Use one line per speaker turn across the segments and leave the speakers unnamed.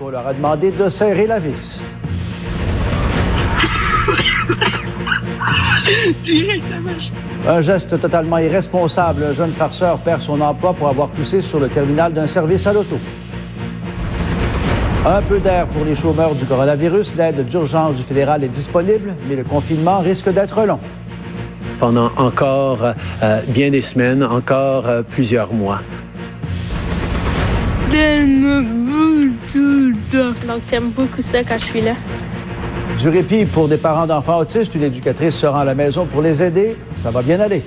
On leur a demandé de serrer la vis. Un geste totalement irresponsable. Un jeune farceur perd son emploi pour avoir poussé sur le terminal d'un service à l'auto. Un peu d'air pour les chômeurs du coronavirus. L'aide d'urgence du fédéral est disponible, mais le confinement risque d'être long.
Pendant encore euh, bien des semaines, encore euh, plusieurs mois.
Donc, t'aimes beaucoup ça quand je suis là.
Du répit pour des parents d'enfants autistes. Une éducatrice se rend à la maison pour les aider. Ça va bien aller.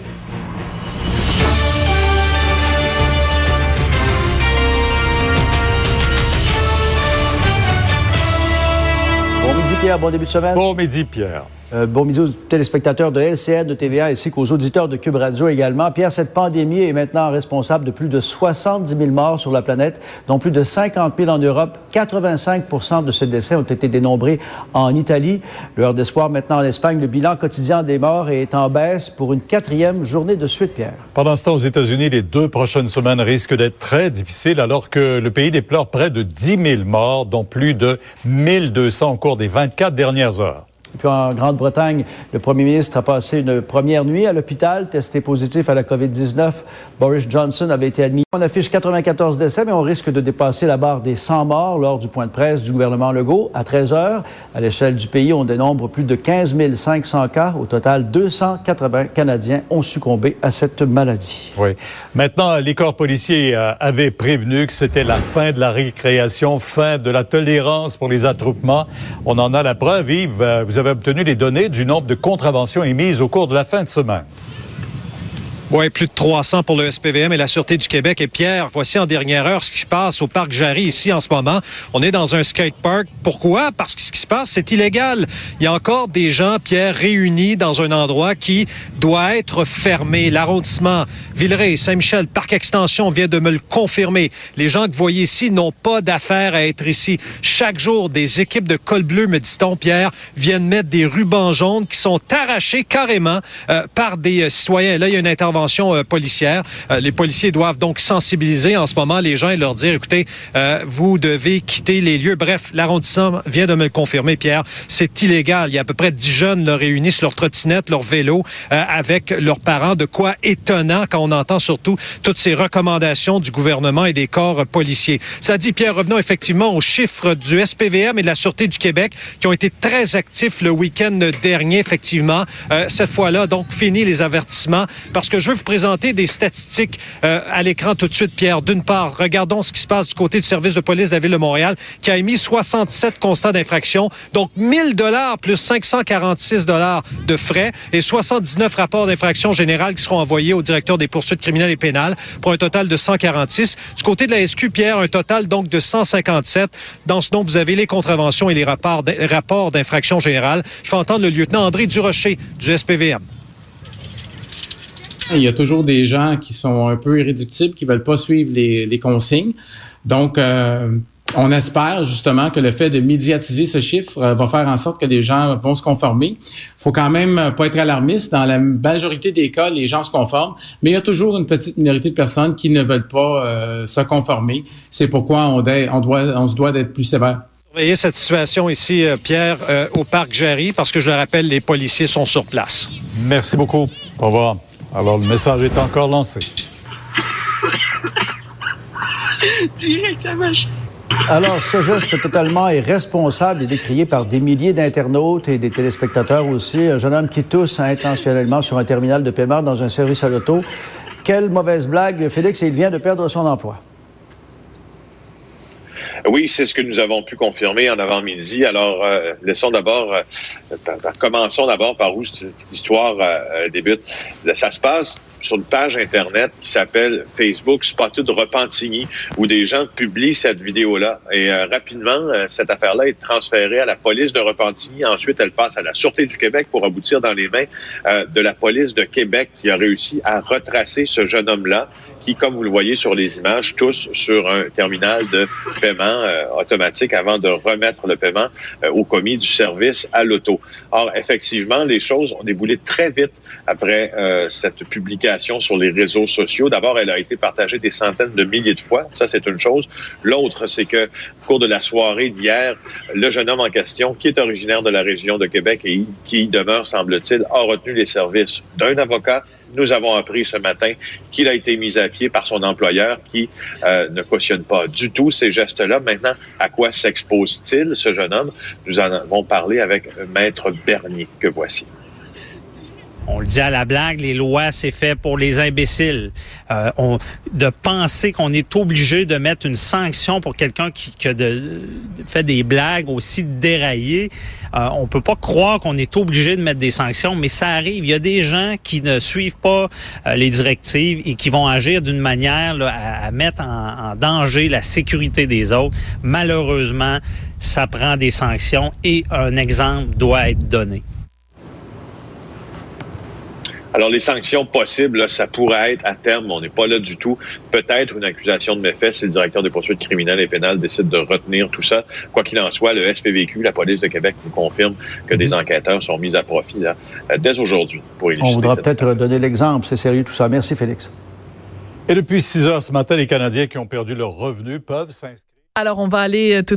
Bon midi, Pierre. Bon début de semaine.
Bon midi, Pierre.
Euh, bon midi aux téléspectateurs de LCN, de TVA, ainsi qu'aux auditeurs de Cube Radio également. Pierre, cette pandémie est maintenant responsable de plus de 70 000 morts sur la planète, dont plus de 50 000 en Europe. 85% de ces décès ont été dénombrés en Italie. L'heure d'espoir maintenant en Espagne. Le bilan quotidien des morts est en baisse pour une quatrième journée de suite, Pierre.
Pendant ce temps, aux États-Unis, les deux prochaines semaines risquent d'être très difficiles alors que le pays déplore près de 10 000 morts, dont plus de 1 200 au cours des 24 dernières heures.
Puis en Grande-Bretagne, le premier ministre a passé une première nuit à l'hôpital, testé positif à la COVID-19. Boris Johnson avait été admis. On affiche 94 décès, mais on risque de dépasser la barre des 100 morts lors du point de presse du gouvernement Legault à 13 heures. À l'échelle du pays, on dénombre plus de 15 500 cas. Au total, 280 Canadiens ont succombé à cette maladie.
Oui. Maintenant, les corps policiers euh, avaient prévenu que c'était la fin de la récréation, fin de la tolérance pour les attroupements. On en a la preuve, Yves. Euh, vous avez obtenu les données du nombre de contraventions émises au cours de la fin de semaine.
Oui, plus de 300 pour le SPVM et la Sûreté du Québec. Et Pierre, voici en dernière heure ce qui se passe au Parc Jarry ici en ce moment. On est dans un skatepark. Pourquoi? Parce que ce qui se passe, c'est illégal. Il y a encore des gens, Pierre, réunis dans un endroit qui doit être fermé. L'arrondissement Villeray, Saint-Michel, Parc Extension vient de me le confirmer. Les gens que vous voyez ici n'ont pas d'affaires à être ici. Chaque jour, des équipes de col bleu, me dit-on, Pierre, viennent mettre des rubans jaunes qui sont arrachés carrément euh, par des euh, citoyens. Là, il y a une intervention euh, policière. Euh, les policiers doivent donc sensibiliser en ce moment les gens et leur dire, écoutez, euh, vous devez quitter les lieux. Bref, l'arrondissement vient de me le confirmer, Pierre. C'est illégal. Il y a à peu près dix jeunes là, réunis sur leur trottinette, leur vélo, avec leurs parents. De quoi étonnant quand on entend surtout toutes ces recommandations du gouvernement et des corps policiers. Ça dit, Pierre, revenons effectivement aux chiffres du SPVM et de la Sûreté du Québec qui ont été très actifs le week-end dernier, effectivement. cette fois-là, donc, fini les avertissements parce que je veux vous présenter des statistiques euh, à l'écran tout de suite, Pierre. D'une part, regardons ce qui se passe du côté du service de police de la Ville de Montréal, qui a émis 67 constats d'infraction, donc 1000 dollars plus 546 dollars de frais et 79 rapports d'infraction générale qui seront envoyés au directeur des poursuites criminelles et pénales pour un total de 146. Du côté de la SQ, Pierre, un total donc de 157. Dans ce nombre, vous avez les contraventions et les rapports d'infraction générale. Je fais entendre le lieutenant André Durocher du SPVM.
Il y a toujours des gens qui sont un peu irréductibles, qui veulent pas suivre les, consignes. Donc, euh, on espère justement que le fait de médiatiser ce chiffre euh, va faire en sorte que les gens vont se conformer. faut quand même pas être alarmiste. Dans la majorité des cas, les gens se conforment, mais il y a toujours une petite minorité de personnes qui ne veulent pas euh, se conformer. C'est pourquoi on, on, doit, on se doit d'être plus sévère.
Voyez cette situation ici, Pierre, au parc Jarry, parce que je le rappelle, les policiers sont sur place.
Merci beaucoup. Au revoir. Alors, le message est encore lancé.
Alors, ce geste totalement irresponsable est décrié par des milliers d'internautes et des téléspectateurs aussi. Un jeune homme qui tousse intentionnellement sur un terminal de paiement dans un service à l'auto. Quelle mauvaise blague, Félix, il vient de perdre son emploi.
Oui, c'est ce que nous avons pu confirmer en avant-midi. Alors, euh, laissons d'abord, euh, commençons d'abord par où cette, histoire euh, débute. Ça se passe sur une page Internet qui s'appelle Facebook Spotted Repentigny, où des gens publient cette vidéo-là. Et euh, rapidement, euh, cette affaire-là est transférée à la police de Repentigny. Ensuite, elle passe à la Sûreté du Québec pour aboutir dans les mains euh, de la police de Québec qui a réussi à retracer ce jeune homme-là qui, comme vous le voyez sur les images, tous sur un terminal de paiement automatique avant de remettre le paiement au commis du service à l'auto. Or, effectivement, les choses ont déboulé très vite après cette publication sur les réseaux sociaux. D'abord, elle a été partagée des centaines de milliers de fois. Ça, c'est une chose. L'autre, c'est que au cours de la soirée d'hier, le jeune homme en question, qui est originaire de la région de Québec et qui demeure, semble-t-il, a retenu les services d'un avocat nous avons appris ce matin qu'il a été mis à pied par son employeur qui euh, ne cautionne pas du tout ces gestes-là. Maintenant, à quoi s'expose-t-il, ce jeune homme? Nous en avons parlé avec Maître Bernier, que voici
on le dit à la blague, les lois, c'est fait pour les imbéciles. Euh, on, de penser qu'on est obligé de mettre une sanction pour quelqu'un qui, qui de, fait des blagues aussi déraillées, euh, on peut pas croire qu'on est obligé de mettre des sanctions, mais ça arrive. Il y a des gens qui ne suivent pas euh, les directives et qui vont agir d'une manière à, mettre en, en danger la sécurité des autres. Malheureusement, ça prend des sanctions et un exemple doit être donné.
Alors, les sanctions possibles, ça pourrait être à terme, on n'est pas là du tout, peut-être une accusation de méfait si le directeur des poursuites criminelles et pénales décide de retenir tout ça. Quoi qu'il en soit, le SPVQ, la police de Québec, nous confirme que des mhm. enquêteurs sont mis à profit là, euh, dès aujourd'hui pour
On voudra peut-être donner l'exemple. C'est sérieux tout ça. Merci, Félix.
Et depuis 6 heures ce matin, les Canadiens qui ont perdu leurs revenus peuvent s'inscrire.
Alors, on va aller euh, tout de suite